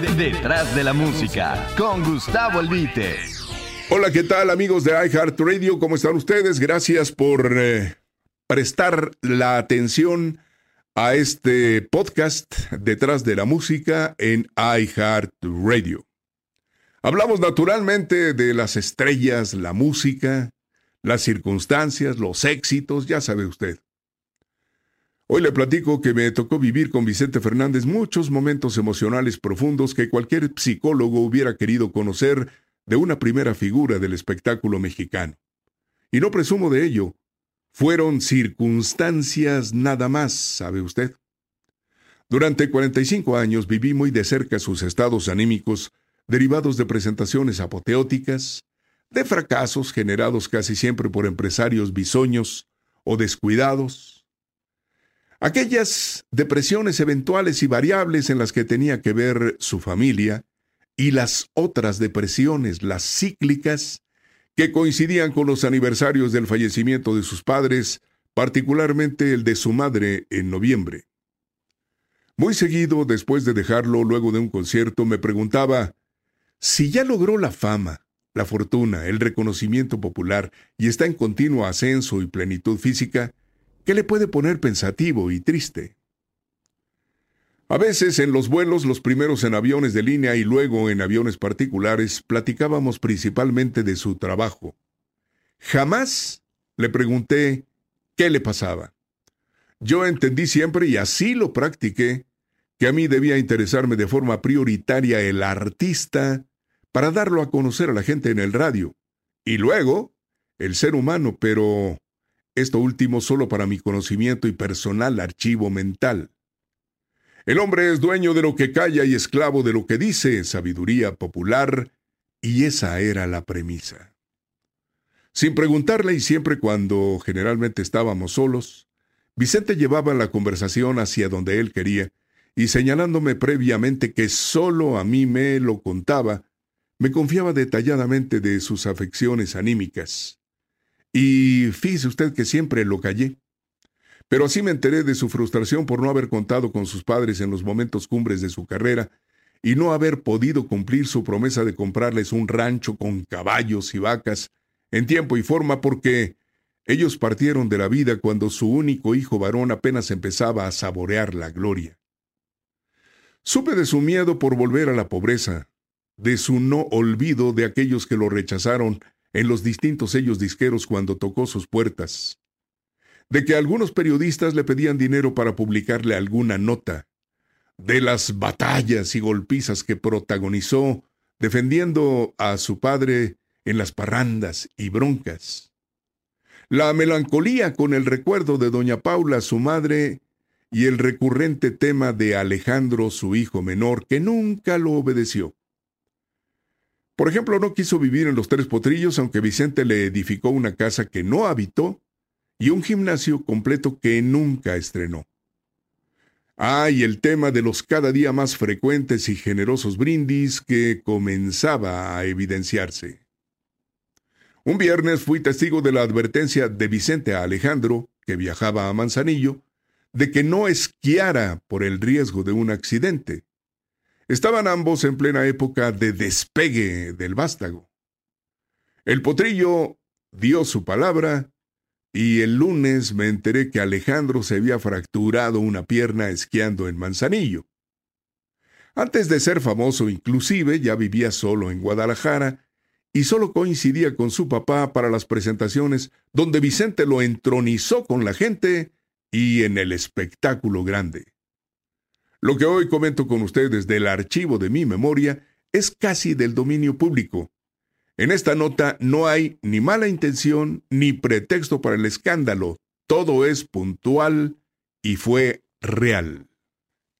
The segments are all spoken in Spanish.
Detrás de la música, con Gustavo Albite. Hola, ¿qué tal amigos de iHeartRadio? ¿Cómo están ustedes? Gracias por eh, prestar la atención a este podcast Detrás de la música en iHeartRadio. Hablamos naturalmente de las estrellas, la música, las circunstancias, los éxitos, ya sabe usted. Hoy le platico que me tocó vivir con Vicente Fernández muchos momentos emocionales profundos que cualquier psicólogo hubiera querido conocer de una primera figura del espectáculo mexicano. Y no presumo de ello. Fueron circunstancias nada más, ¿sabe usted? Durante 45 años viví muy de cerca sus estados anímicos derivados de presentaciones apoteóticas, de fracasos generados casi siempre por empresarios bisoños o descuidados, aquellas depresiones eventuales y variables en las que tenía que ver su familia, y las otras depresiones, las cíclicas, que coincidían con los aniversarios del fallecimiento de sus padres, particularmente el de su madre en noviembre. Muy seguido, después de dejarlo luego de un concierto, me preguntaba si ya logró la fama, la fortuna, el reconocimiento popular y está en continuo ascenso y plenitud física, ¿Qué le puede poner pensativo y triste? A veces en los vuelos, los primeros en aviones de línea y luego en aviones particulares, platicábamos principalmente de su trabajo. Jamás le pregunté qué le pasaba. Yo entendí siempre, y así lo practiqué, que a mí debía interesarme de forma prioritaria el artista para darlo a conocer a la gente en el radio, y luego el ser humano, pero esto último solo para mi conocimiento y personal archivo mental. El hombre es dueño de lo que calla y esclavo de lo que dice, sabiduría popular, y esa era la premisa. Sin preguntarle y siempre cuando generalmente estábamos solos, Vicente llevaba la conversación hacia donde él quería, y señalándome previamente que sólo a mí me lo contaba, me confiaba detalladamente de sus afecciones anímicas. Y fíjese usted que siempre lo callé. Pero así me enteré de su frustración por no haber contado con sus padres en los momentos cumbres de su carrera y no haber podido cumplir su promesa de comprarles un rancho con caballos y vacas en tiempo y forma porque ellos partieron de la vida cuando su único hijo varón apenas empezaba a saborear la gloria. Supe de su miedo por volver a la pobreza, de su no olvido de aquellos que lo rechazaron en los distintos sellos disqueros cuando tocó sus puertas, de que algunos periodistas le pedían dinero para publicarle alguna nota, de las batallas y golpizas que protagonizó defendiendo a su padre en las parrandas y broncas. La melancolía con el recuerdo de doña Paula, su madre, y el recurrente tema de Alejandro, su hijo menor, que nunca lo obedeció. Por ejemplo, no quiso vivir en los Tres Potrillos, aunque Vicente le edificó una casa que no habitó y un gimnasio completo que nunca estrenó. Ah, y el tema de los cada día más frecuentes y generosos brindis que comenzaba a evidenciarse. Un viernes fui testigo de la advertencia de Vicente a Alejandro, que viajaba a Manzanillo, de que no esquiara por el riesgo de un accidente. Estaban ambos en plena época de despegue del vástago. El potrillo dio su palabra y el lunes me enteré que Alejandro se había fracturado una pierna esquiando en Manzanillo. Antes de ser famoso inclusive ya vivía solo en Guadalajara y solo coincidía con su papá para las presentaciones donde Vicente lo entronizó con la gente y en el espectáculo grande. Lo que hoy comento con ustedes del archivo de mi memoria es casi del dominio público. En esta nota no hay ni mala intención ni pretexto para el escándalo. Todo es puntual y fue real.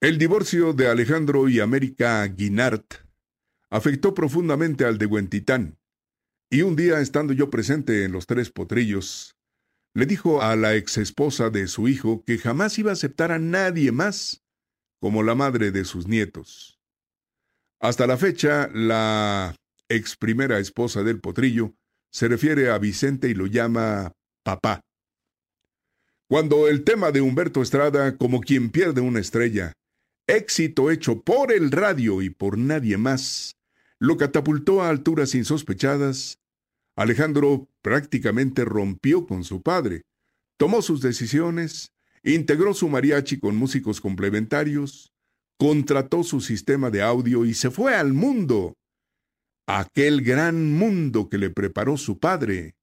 El divorcio de Alejandro y América Guinart afectó profundamente al de Huentitán. Y un día, estando yo presente en los tres potrillos, le dijo a la ex esposa de su hijo que jamás iba a aceptar a nadie más como la madre de sus nietos. Hasta la fecha, la ex primera esposa del potrillo se refiere a Vicente y lo llama papá. Cuando el tema de Humberto Estrada, como quien pierde una estrella, éxito hecho por el radio y por nadie más, lo catapultó a alturas insospechadas, Alejandro prácticamente rompió con su padre, tomó sus decisiones, integró su mariachi con músicos complementarios, contrató su sistema de audio y se fue al mundo, aquel gran mundo que le preparó su padre,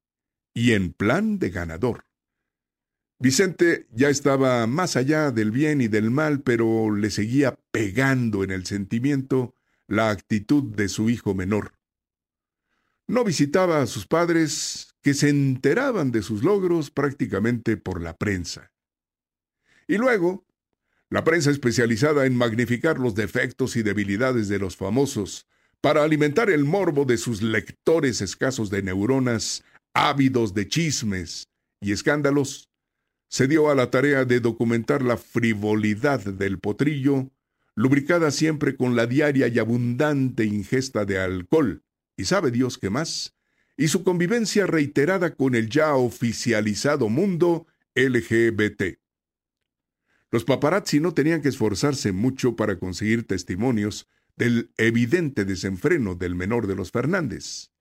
y en plan de ganador. Vicente ya estaba más allá del bien y del mal, pero le seguía pegando en el sentimiento la actitud de su hijo menor. No visitaba a sus padres, que se enteraban de sus logros prácticamente por la prensa. Y luego, la prensa especializada en magnificar los defectos y debilidades de los famosos, para alimentar el morbo de sus lectores escasos de neuronas, ávidos de chismes y escándalos, se dio a la tarea de documentar la frivolidad del potrillo, lubricada siempre con la diaria y abundante ingesta de alcohol, y sabe Dios qué más, y su convivencia reiterada con el ya oficializado mundo LGBT. Los paparazzi no tenían que esforzarse mucho para conseguir testimonios del evidente desenfreno del menor de los Fernández.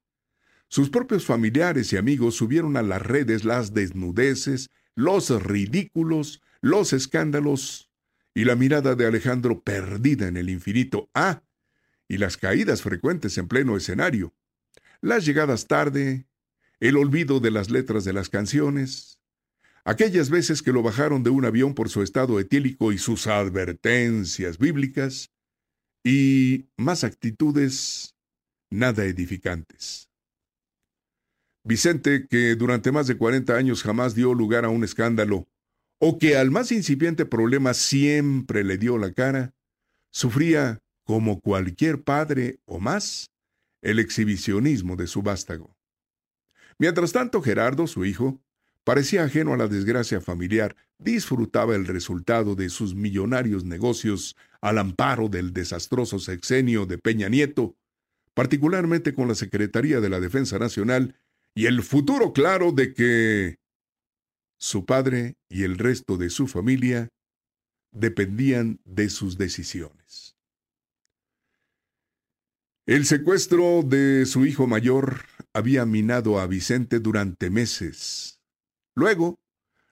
Sus propios familiares y amigos subieron a las redes las desnudeces, los ridículos, los escándalos y la mirada de Alejandro perdida en el infinito. Ah, y las caídas frecuentes en pleno escenario, las llegadas tarde, el olvido de las letras de las canciones, aquellas veces que lo bajaron de un avión por su estado etílico y sus advertencias bíblicas, y más actitudes nada edificantes. Vicente, que durante más de 40 años jamás dio lugar a un escándalo, o que al más incipiente problema siempre le dio la cara, sufría, como cualquier padre o más, el exhibicionismo de su vástago. Mientras tanto, Gerardo, su hijo, parecía ajeno a la desgracia familiar, disfrutaba el resultado de sus millonarios negocios al amparo del desastroso sexenio de Peña Nieto, particularmente con la Secretaría de la Defensa Nacional y el futuro claro de que su padre y el resto de su familia dependían de sus decisiones. El secuestro de su hijo mayor había minado a Vicente durante meses. Luego,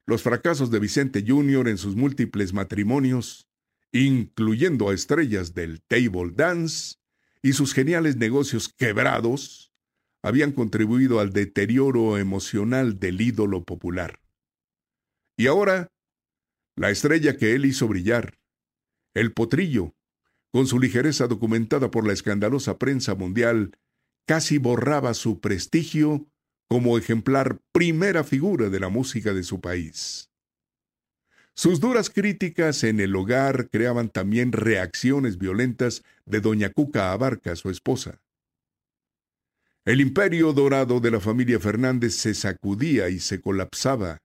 los fracasos de Vicente Jr. en sus múltiples matrimonios, incluyendo a estrellas del table dance, y sus geniales negocios quebrados, habían contribuido al deterioro emocional del ídolo popular. Y ahora, la estrella que él hizo brillar, el potrillo, con su ligereza documentada por la escandalosa prensa mundial, casi borraba su prestigio como ejemplar primera figura de la música de su país. Sus duras críticas en el hogar creaban también reacciones violentas de doña Cuca Abarca, su esposa. El imperio dorado de la familia Fernández se sacudía y se colapsaba.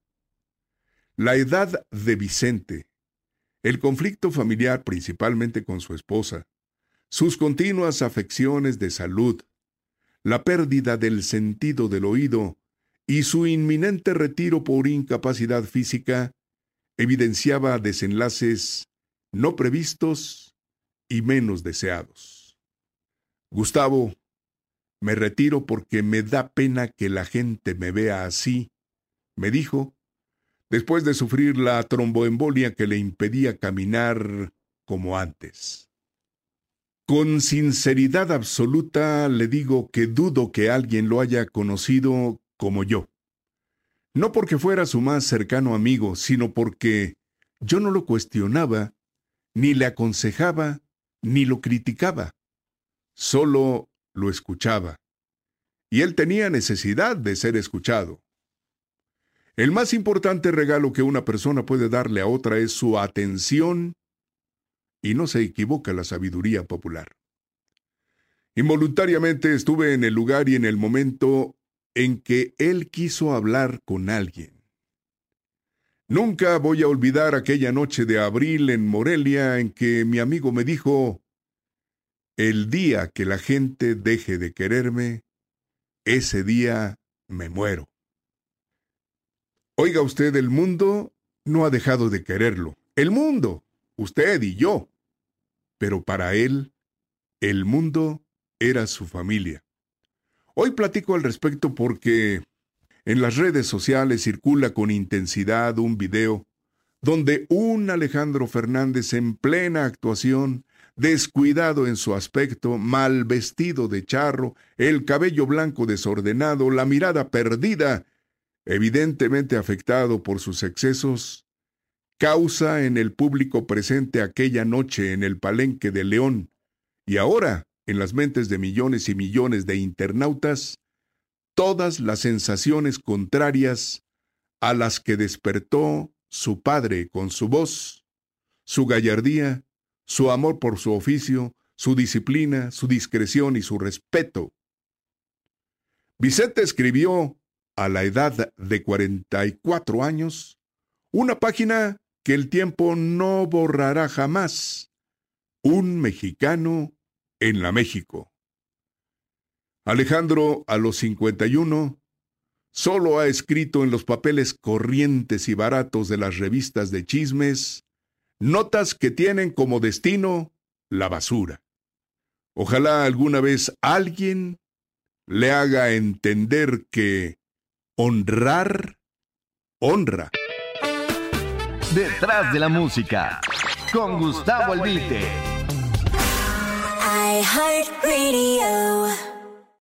La edad de Vicente, el conflicto familiar principalmente con su esposa, sus continuas afecciones de salud, la pérdida del sentido del oído y su inminente retiro por incapacidad física evidenciaba desenlaces no previstos y menos deseados. Gustavo, me retiro porque me da pena que la gente me vea así, me dijo, después de sufrir la tromboembolia que le impedía caminar como antes. Con sinceridad absoluta le digo que dudo que alguien lo haya conocido como yo. No porque fuera su más cercano amigo, sino porque yo no lo cuestionaba, ni le aconsejaba, ni lo criticaba. Solo lo escuchaba. Y él tenía necesidad de ser escuchado. El más importante regalo que una persona puede darle a otra es su atención y no se equivoca la sabiduría popular. Involuntariamente estuve en el lugar y en el momento en que él quiso hablar con alguien. Nunca voy a olvidar aquella noche de abril en Morelia en que mi amigo me dijo, el día que la gente deje de quererme, ese día me muero. Oiga usted, el mundo no ha dejado de quererlo. El mundo, usted y yo. Pero para él, el mundo era su familia. Hoy platico al respecto porque en las redes sociales circula con intensidad un video donde un Alejandro Fernández en plena actuación, descuidado en su aspecto, mal vestido de charro, el cabello blanco desordenado, la mirada perdida, evidentemente afectado por sus excesos, causa en el público presente aquella noche en el palenque de León y ahora en las mentes de millones y millones de internautas todas las sensaciones contrarias a las que despertó su padre con su voz, su gallardía, su amor por su oficio, su disciplina, su discreción y su respeto. Vicente escribió, a la edad de 44 años, una página que el tiempo no borrará jamás. Un mexicano en la México. Alejandro, a los 51, solo ha escrito en los papeles corrientes y baratos de las revistas de chismes notas que tienen como destino la basura. Ojalá alguna vez alguien le haga entender que honrar honra. Detrás de la música, con Gustavo Albite. I Heart Radio.